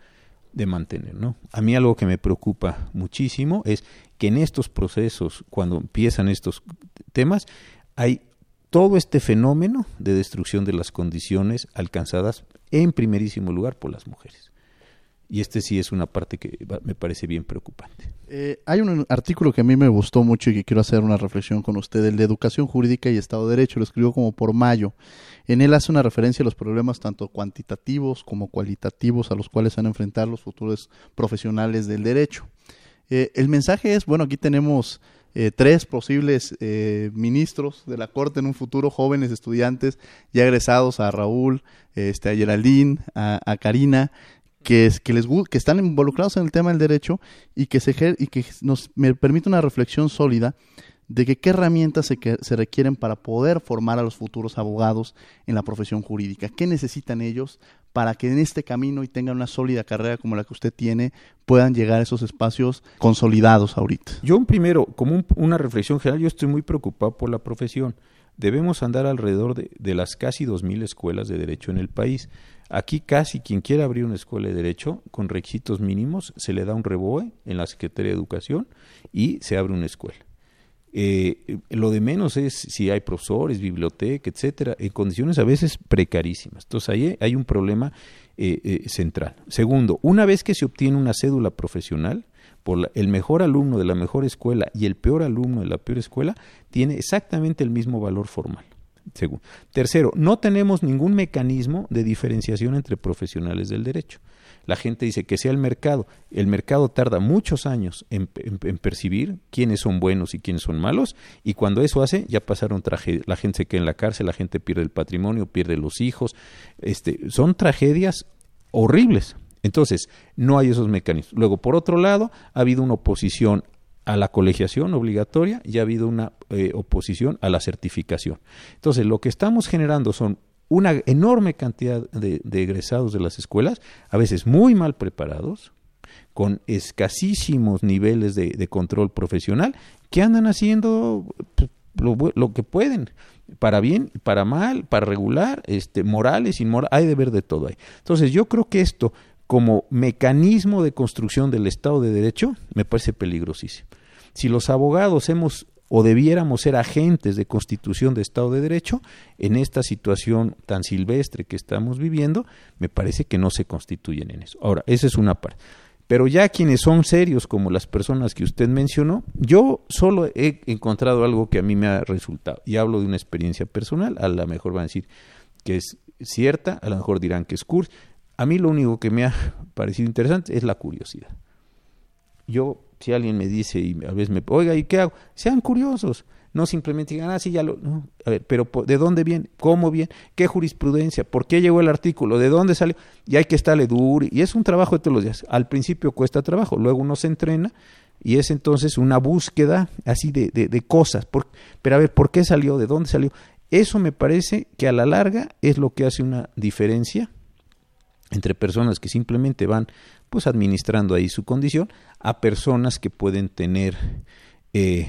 de mantener, ¿no? A mí algo que me preocupa muchísimo es que en estos procesos, cuando empiezan estos temas, hay todo este fenómeno de destrucción de las condiciones alcanzadas en primerísimo lugar por las mujeres. Y este sí es una parte que me parece bien preocupante. Eh, hay un artículo que a mí me gustó mucho y que quiero hacer una reflexión con usted, el de Educación Jurídica y Estado de Derecho, lo escribió como por mayo. En él hace una referencia a los problemas tanto cuantitativos como cualitativos a los cuales van a enfrentar los futuros profesionales del derecho. Eh, el mensaje es, bueno, aquí tenemos eh, tres posibles eh, ministros de la Corte en un futuro, jóvenes estudiantes ya egresados, a Raúl, este, a Geraldine, a, Karina, que, que, les, que están involucrados en el tema del derecho y que, se, y que nos me permite una reflexión sólida de que qué herramientas se, se, requieren para poder formar a los futuros abogados en la profesión jurídica, qué necesitan ellos para que en este camino y tengan una sólida carrera como la que usted tiene, puedan llegar a esos espacios consolidados ahorita. Yo primero, como una reflexión general, yo estoy muy preocupado por la profesión. Debemos andar alrededor de, de las casi 2.000 escuelas de derecho en el país. Aquí casi quien quiera abrir una escuela de derecho con requisitos mínimos se le da un reboe en la Secretaría de Educación y se abre una escuela. Eh, lo de menos es si hay profesores, biblioteca, etcétera, en condiciones a veces precarísimas. Entonces ahí hay un problema eh, eh, central. Segundo, una vez que se obtiene una cédula profesional, por el mejor alumno de la mejor escuela y el peor alumno de la peor escuela tiene exactamente el mismo valor formal. Segundo. Tercero, no tenemos ningún mecanismo de diferenciación entre profesionales del derecho. La gente dice que sea el mercado. El mercado tarda muchos años en, percibir quiénes son buenos y quiénes son malos, y cuando eso hace, ya pasaron tragedias. La gente se queda en la cárcel, la gente pierde el patrimonio, pierde los hijos. Este, son tragedias horribles. Entonces, no hay esos mecanismos. Luego, por otro lado, ha habido una oposición a la colegiación obligatoria y ha habido una eh, oposición a la certificación. Entonces, lo que estamos generando son una enorme cantidad de, egresados de las escuelas, a veces muy mal preparados, con escasísimos niveles de, control profesional, que andan haciendo pues, lo, que pueden, para bien, para mal, para regular, este, morales, inmorales, hay de ver de todo ahí. Entonces yo creo que esto, como mecanismo de construcción del Estado de Derecho, me parece peligrosísimo. Si los abogados hemos o debiéramos ser agentes de constitución de Estado de Derecho, en esta situación tan silvestre que estamos viviendo, me parece que no se constituyen en eso. Ahora, esa es una parte. Pero ya quienes son serios, como las personas que usted mencionó, yo solo he encontrado algo que a mí me ha resultado. Y hablo de una experiencia personal, a lo mejor van a decir que es cierta, a lo mejor dirán que es cursi. A mí lo único que me ha [laughs] parecido interesante es la curiosidad. Yo si alguien me dice y a veces me, oiga, ¿y qué hago? Sean curiosos, no simplemente digan, ah, sí, ya lo, a ver, pero ¿de dónde viene? ¿Cómo viene? ¿Qué jurisprudencia? ¿Por qué llegó el artículo? ¿De dónde salió? Y hay que estarle duro, y es un trabajo de todos los días. Al principio cuesta trabajo, luego uno se entrena y es entonces una búsqueda así de, de, de cosas. pero a ver, ¿por qué salió? ¿De dónde salió? Eso me parece que a la larga es lo que hace una diferencia entre personas que simplemente van pues administrando ahí su condición a personas que pueden tener eh,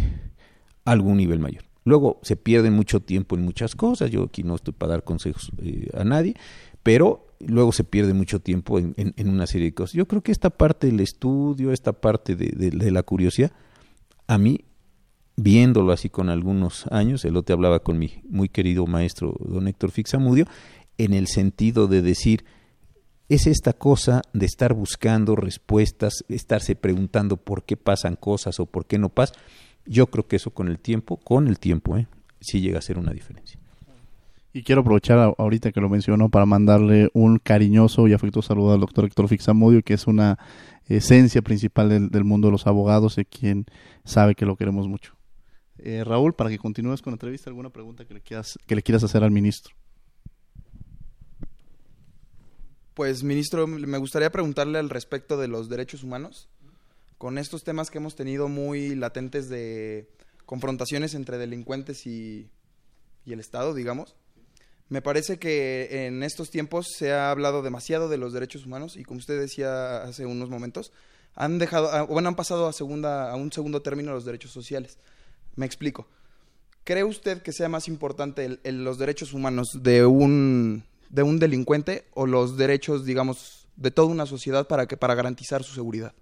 algún nivel mayor. Luego se pierde mucho tiempo en muchas cosas, yo aquí no estoy para dar consejos eh, a nadie, pero luego se pierde mucho tiempo en, una serie de cosas. Yo creo que esta parte del estudio, esta parte de, la curiosidad, a mí, viéndolo así con algunos años, el otro hablaba con mi muy querido maestro don Héctor Fixamudio, en el sentido de decir, es esta cosa de estar buscando respuestas, estarse preguntando por qué pasan cosas o por qué no pasan. Yo creo que eso con el tiempo, con el tiempo, ¿eh? sí llega a ser una diferencia. Y quiero aprovechar ahorita que lo menciono para mandarle un cariñoso y afectuoso saludo al doctor Héctor Fixamudio, que es una esencia principal del, mundo de los abogados y quien sabe que lo queremos mucho. Eh, Raúl, para que continúes con la entrevista, ¿alguna pregunta que le quieras, que le quieras hacer al ministro? Pues, ministro, me gustaría preguntarle al respecto de los derechos humanos, con estos temas que hemos tenido muy latentes de confrontaciones entre delincuentes y, el Estado, digamos. Me parece que en estos tiempos se ha hablado demasiado de los derechos humanos y como usted decía hace unos momentos, han dejado, ah, bueno, han pasado a segunda, a un segundo término los derechos sociales. Me explico. ¿Cree usted que sea más importante los derechos humanos de un de un delincuente o los derechos, digamos, de toda una sociedad para, que, para garantizar su seguridad?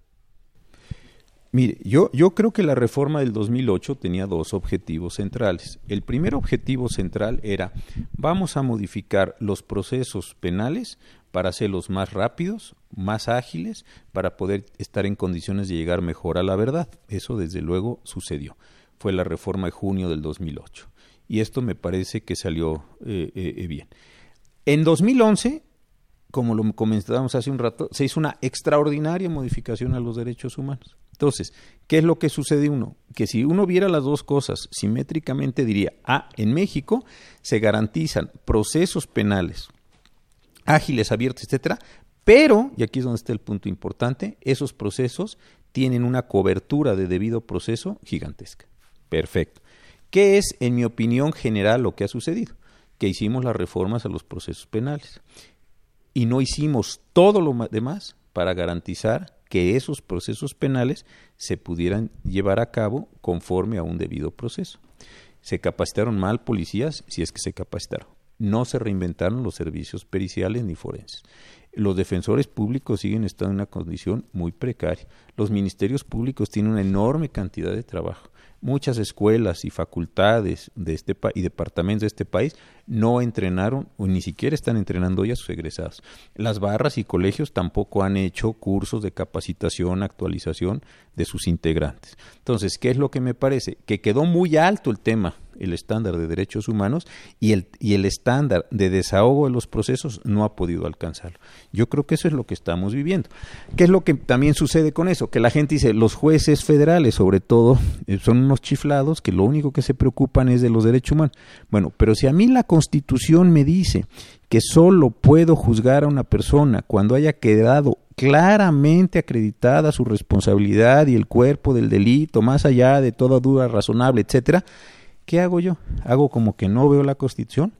Mire, yo, yo creo que la reforma del 2008 tenía dos objetivos centrales. El primer objetivo central era, vamos a modificar los procesos penales para hacerlos más rápidos, más ágiles, para poder estar en condiciones de llegar mejor a la verdad. Eso desde luego sucedió. Fue la reforma de junio del 2008. Y esto me parece que salió eh, eh, bien. En 2011, como lo comentábamos hace un rato, se hizo una extraordinaria modificación a los derechos humanos. Entonces, ¿qué es lo que sucede uno? Que si uno viera las dos cosas simétricamente diría, ah, en México se garantizan procesos penales ágiles, abiertos, etcétera, pero, y aquí es donde está el punto importante, esos procesos tienen una cobertura de debido proceso gigantesca. Perfecto. ¿Qué es, en mi opinión general, lo que ha sucedido? Que hicimos las reformas a los procesos penales y no hicimos todo lo demás para garantizar que esos procesos penales se pudieran llevar a cabo conforme a un debido proceso. Se capacitaron mal policías, si es que se capacitaron. No se reinventaron los servicios periciales ni forenses. Los defensores públicos siguen estando en una condición muy precaria. Los ministerios públicos tienen una enorme cantidad de trabajo muchas escuelas y facultades de este y departamentos de este país no entrenaron o ni siquiera están entrenando ya a sus egresados. Las barras y colegios tampoco han hecho cursos de capacitación, actualización de sus integrantes. Entonces, ¿qué es lo que me parece? Que quedó muy alto el tema el estándar de derechos humanos y el, y el estándar de desahogo de los procesos no ha podido alcanzarlo. Yo creo que eso es lo que estamos viviendo. ¿Qué es lo que también sucede con eso? Que la gente dice, los jueces federales, sobre todo, eh, son unos chiflados que lo único que se preocupan es de los derechos humanos. Bueno, pero si a mí la Constitución me dice que solo puedo juzgar a una persona cuando haya quedado claramente acreditada su responsabilidad y el cuerpo del delito, más allá de toda duda razonable, etcétera, ¿qué hago yo? ¿Hago como que no veo la Constitución?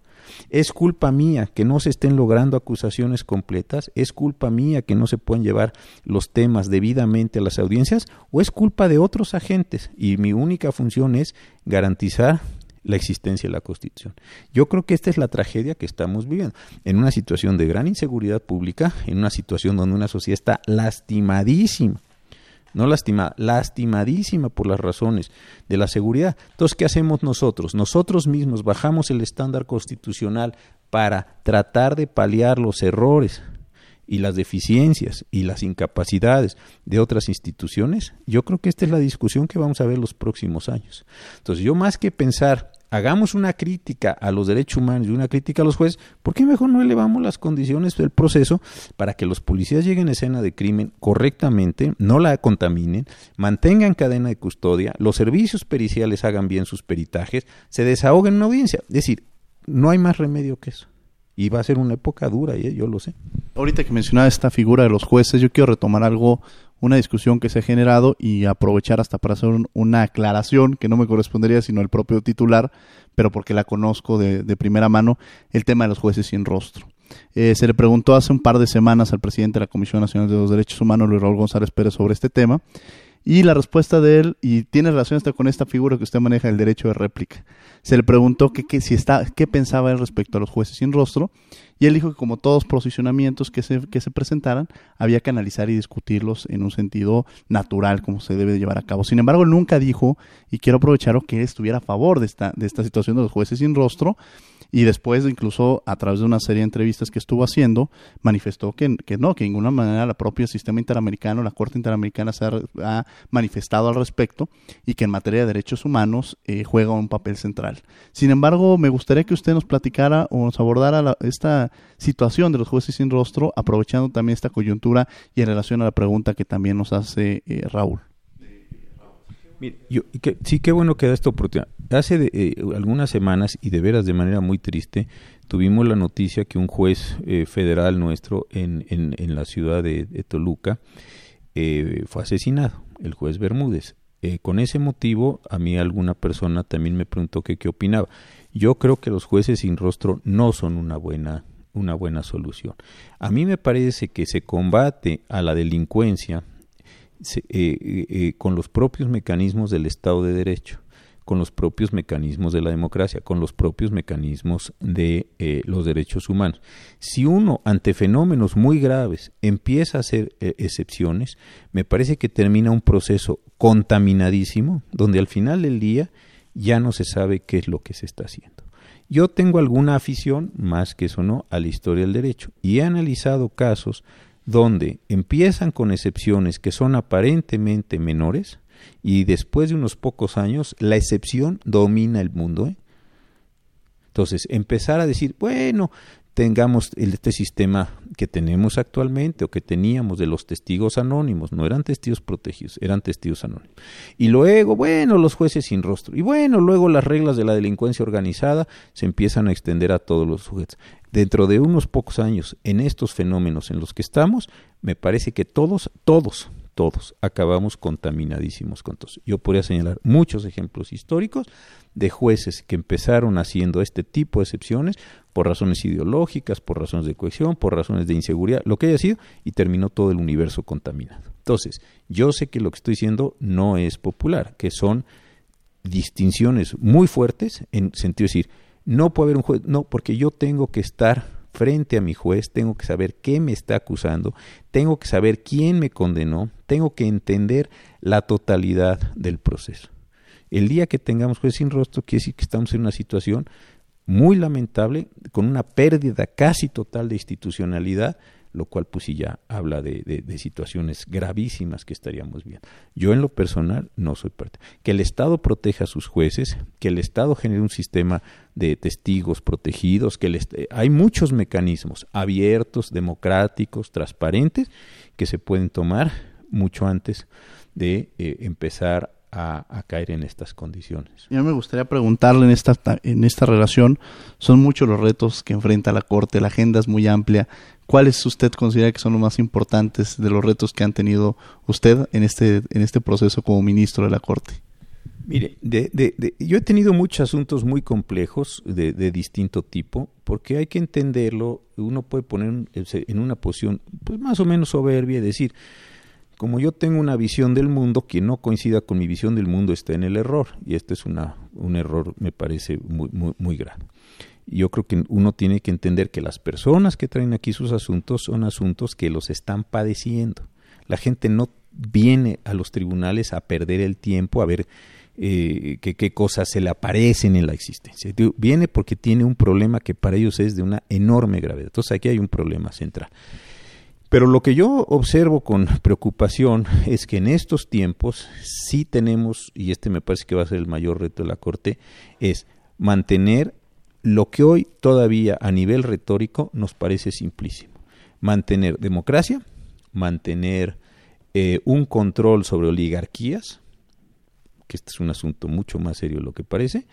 ¿Es culpa mía que no se estén logrando acusaciones completas? ¿Es culpa mía que no se pueden llevar los temas debidamente a las audiencias? ¿O es culpa de otros agentes? Y mi única función es garantizar la existencia de la Constitución. Yo creo que esta es la tragedia que estamos viviendo, en una situación de gran inseguridad pública, en una situación donde una sociedad está lastimadísima, no lastimada, lastimadísima por las razones de la seguridad. Entonces, ¿qué hacemos nosotros? Nosotros mismos bajamos el estándar constitucional para tratar de paliar los errores y las deficiencias y las incapacidades de otras instituciones, yo creo que esta es la discusión que vamos a ver los próximos años. Entonces, yo más que pensar, hagamos una crítica a los derechos humanos y una crítica a los jueces, ¿por qué mejor no elevamos las condiciones del proceso para que los policías lleguen a escena de crimen correctamente, no la contaminen, mantengan cadena de custodia, los servicios periciales hagan bien sus peritajes, se desahoguen en una audiencia? Es decir, no hay más remedio que eso y va a ser una época dura, y yo lo sé. Ahorita que mencionaba esta figura de los jueces, yo quiero retomar algo, una discusión que se ha generado y aprovechar hasta para hacer una aclaración que no me correspondería sino el propio titular, pero porque la conozco de, primera mano, el tema de los jueces sin rostro. Eh, se le preguntó hace un par de semanas al presidente de la Comisión Nacional de los Derechos Humanos, Luis Raúl González Pérez, sobre este tema. Y la respuesta de él, y tiene relación con esta figura que usted maneja, el derecho de réplica. Se le preguntó que, si está, qué pensaba él respecto a los jueces sin rostro, y él dijo que como todos posicionamientos que se, que se presentaran, había que analizar y discutirlos en un sentido natural, como se debe llevar a cabo. Sin embargo, él nunca dijo, y quiero aprovechar que él estuviera a favor de esta, de esta situación de los jueces sin rostro, y después incluso a través de una serie de entrevistas que estuvo haciendo, manifestó que, que no, que de ninguna manera la propia sistema interamericano, la Corte Interamericana se ha, manifestado al respecto y que en materia de derechos humanos eh, juega un papel central. Sin embargo, me gustaría que usted nos platicara o nos abordara esta situación de los jueces sin rostro, aprovechando también esta coyuntura y en relación a la pregunta que también nos hace eh, Raúl. yo, sí, qué bueno que da esta oportunidad. Hace eh, algunas semanas, y de veras de manera muy triste, tuvimos la noticia que un juez eh, federal nuestro en, en, la ciudad de, Toluca eh, fue asesinado, el juez Bermúdez. con ese motivo, a mí alguna persona también me preguntó que qué opinaba. Yo creo que los jueces sin rostro no son una buena una buena solución. A mí me parece que se combate a la delincuencia con los propios mecanismos del Estado de Derecho con los propios mecanismos de la democracia, con los propios mecanismos de eh, los derechos humanos. Si uno, ante fenómenos muy graves, empieza a hacer eh, excepciones, me parece que termina un proceso contaminadísimo, donde al final del día ya no se sabe qué es lo que se está haciendo. Yo tengo alguna afición, más que eso no, a la historia del derecho, y he analizado casos donde empiezan con excepciones que son aparentemente menores, y después de unos pocos años la excepción domina el mundo. ¿eh? Entonces, empezar a decir, bueno, tengamos este sistema que tenemos actualmente o que teníamos de los testigos anónimos, no eran testigos protegidos, eran testigos anónimos. Y luego, bueno, los jueces sin rostro. Y bueno, luego las reglas de la delincuencia organizada se empiezan a extender a todos los sujetos. Dentro de unos pocos años, en estos fenómenos en los que estamos, me parece que todos, todos, todos acabamos contaminadísimos con todos. Yo podría señalar muchos ejemplos históricos de jueces que empezaron haciendo este tipo de excepciones por razones ideológicas, por razones de cohesión, por razones de inseguridad, lo que haya sido, y terminó todo el universo contaminado. Entonces, yo sé que lo que estoy diciendo no es popular, que son distinciones muy fuertes en sentido de decir, no puede haber un juez, no, porque yo tengo que estar frente a mi juez, tengo que saber qué me está acusando, tengo que saber quién me condenó, tengo que entender la totalidad del proceso. El día que tengamos juez sin rostro quiere decir que estamos en una situación muy lamentable, con una pérdida casi total de institucionalidad, lo cual pues ya habla de, de, situaciones gravísimas que estaríamos viendo. Yo en lo personal no soy parte. Que el Estado proteja a sus jueces, que el Estado genere un sistema de testigos protegidos, que el hay muchos mecanismos abiertos, democráticos, transparentes, que se pueden tomar mucho antes de eh, empezar a, caer en estas condiciones. Ya me gustaría preguntarle en esta, en esta relación, son muchos los retos que enfrenta la Corte, la agenda es muy amplia. ¿Cuáles usted considera que son los más importantes de los retos que han tenido usted en este, en este proceso como ministro de la Corte? Mire, yo he tenido muchos asuntos muy complejos de, distinto tipo, porque hay que entenderlo, uno puede poner en una posición pues más o menos soberbia y decir, como yo tengo una visión del mundo, quien no coincida con mi visión del mundo está en el error, y este es un error, me parece, muy, muy, muy grave. Yo creo que uno tiene que entender que las personas que traen aquí sus asuntos son asuntos que los están padeciendo. La gente no viene a los tribunales a perder el tiempo, a ver eh, qué cosas se le aparecen en la existencia. Viene porque tiene un problema que para ellos es de una enorme gravedad. Entonces aquí hay un problema central. Pero lo que yo observo con preocupación es que en estos tiempos sí tenemos, y este me parece que va a ser el mayor reto de la Corte, es mantener lo que hoy todavía a nivel retórico nos parece simplísimo. Mantener democracia, mantener eh, un control sobre oligarquías, que este es un asunto mucho más serio de lo que parece,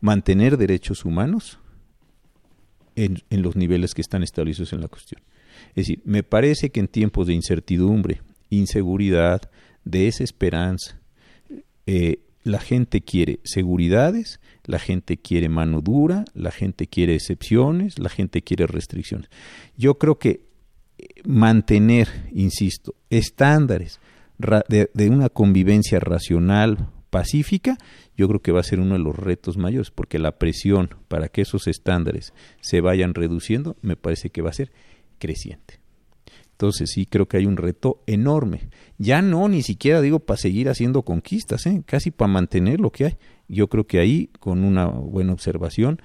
mantener derechos humanos en, los niveles que están establecidos en la cuestión. Es decir, me parece que en tiempos de incertidumbre, inseguridad, desesperanza, eh, la gente quiere seguridades, la gente quiere mano dura, la gente quiere excepciones, la gente quiere restricciones. Yo creo que mantener, insisto, estándares de, una convivencia racional, pacífica, yo creo que va a ser uno de los retos mayores, porque la presión para que esos estándares se vayan reduciendo, me parece que va a ser creciente. Entonces sí creo que hay un reto enorme. Ya no, ni siquiera digo para seguir haciendo conquistas, ¿eh? casi para mantener lo que hay. Yo creo que ahí, con una buena observación,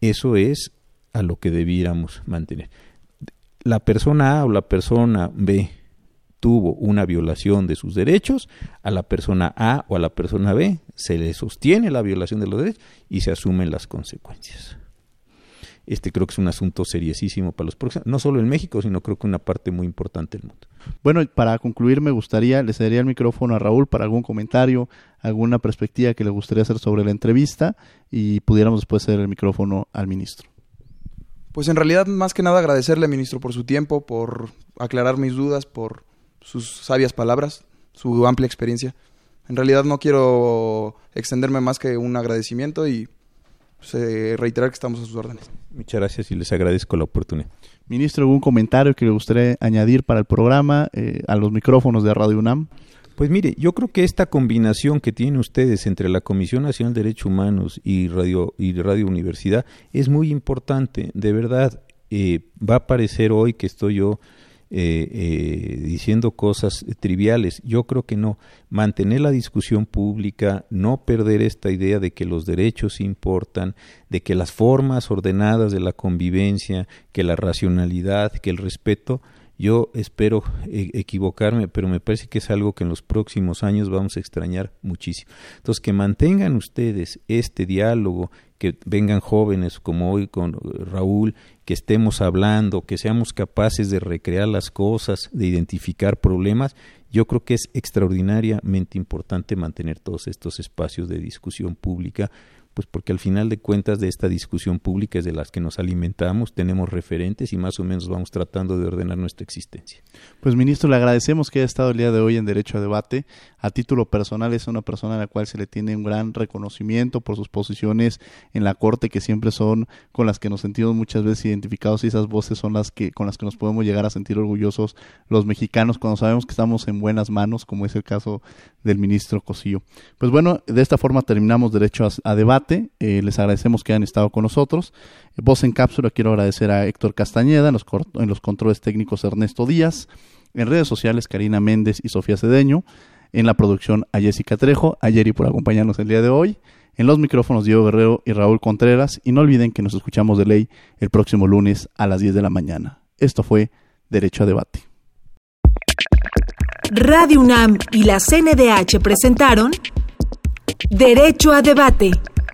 eso es a lo que debiéramos mantener la persona A o la persona B tuvo una violación de sus derechos, a la persona A o a la persona B se le sostiene la violación de los derechos y se asumen las consecuencias. Este creo que es un asunto seriosísimo para los próximos, no solo en México, sino creo que una parte muy importante del mundo. Bueno, para concluir me gustaría, le cedería el micrófono a Raúl para algún comentario, alguna perspectiva que le gustaría hacer sobre la entrevista y pudiéramos después ceder el micrófono al ministro. Pues en realidad, más que nada, agradecerle, ministro, por su tiempo, por aclarar mis dudas, por sus sabias palabras, su amplia experiencia. En realidad no quiero extenderme más que un agradecimiento y pues, eh, reiterar que estamos a sus órdenes. Muchas gracias y les agradezco la oportunidad. Ministro, ¿algún comentario que le gustaría añadir para el programa eh, a los micrófonos de Radio UNAM? Pues mire, yo creo que esta combinación que tienen ustedes entre la Comisión Nacional de Derechos Humanos y Radio, y Radio Universidad es muy importante. De verdad, eh, va a parecer hoy que estoy yo eh, eh, diciendo cosas triviales. Yo creo que no. Mantener la discusión pública, no perder esta idea de que los derechos importan, de que las formas ordenadas de la convivencia, que la racionalidad, que el respeto yo espero e-, equivocarme, pero me parece que es algo que en los próximos años vamos a extrañar muchísimo. Entonces, que mantengan ustedes este diálogo, que vengan jóvenes como hoy con Raúl, que estemos hablando, que seamos capaces de recrear las cosas, de identificar problemas, yo creo que es extraordinariamente importante mantener todos estos espacios de discusión pública pues porque al final de cuentas de esta discusión pública es de las que nos alimentamos, tenemos referentes y más o menos vamos tratando de ordenar nuestra existencia. Pues ministro, le agradecemos que haya estado el día de hoy en Derecho a Debate. A título personal es una persona a la cual se le tiene un gran reconocimiento por sus posiciones en la Corte que siempre son con las que nos sentimos muchas veces identificados y esas voces son las que con las que nos podemos llegar a sentir orgullosos los mexicanos cuando sabemos que estamos en buenas manos, como es el caso del ministro Cosillo. Pues bueno, de esta forma terminamos Derecho a Eh, les agradecemos que hayan estado con nosotros. Voz en cápsula, quiero agradecer a Héctor Castañeda, en los, en los controles técnicos Ernesto Díaz, en redes sociales Karina Méndez y Sofía Cedeño, en la producción a Jessica Trejo, a Jerry por acompañarnos el día de hoy, en los micrófonos Diego Guerrero y Raúl Contreras, y no olviden que nos escuchamos de ley el próximo lunes a las 10 de la mañana. Esto fue Derecho a Debate. Radio UNAM y la CNDH presentaron Derecho a Debate.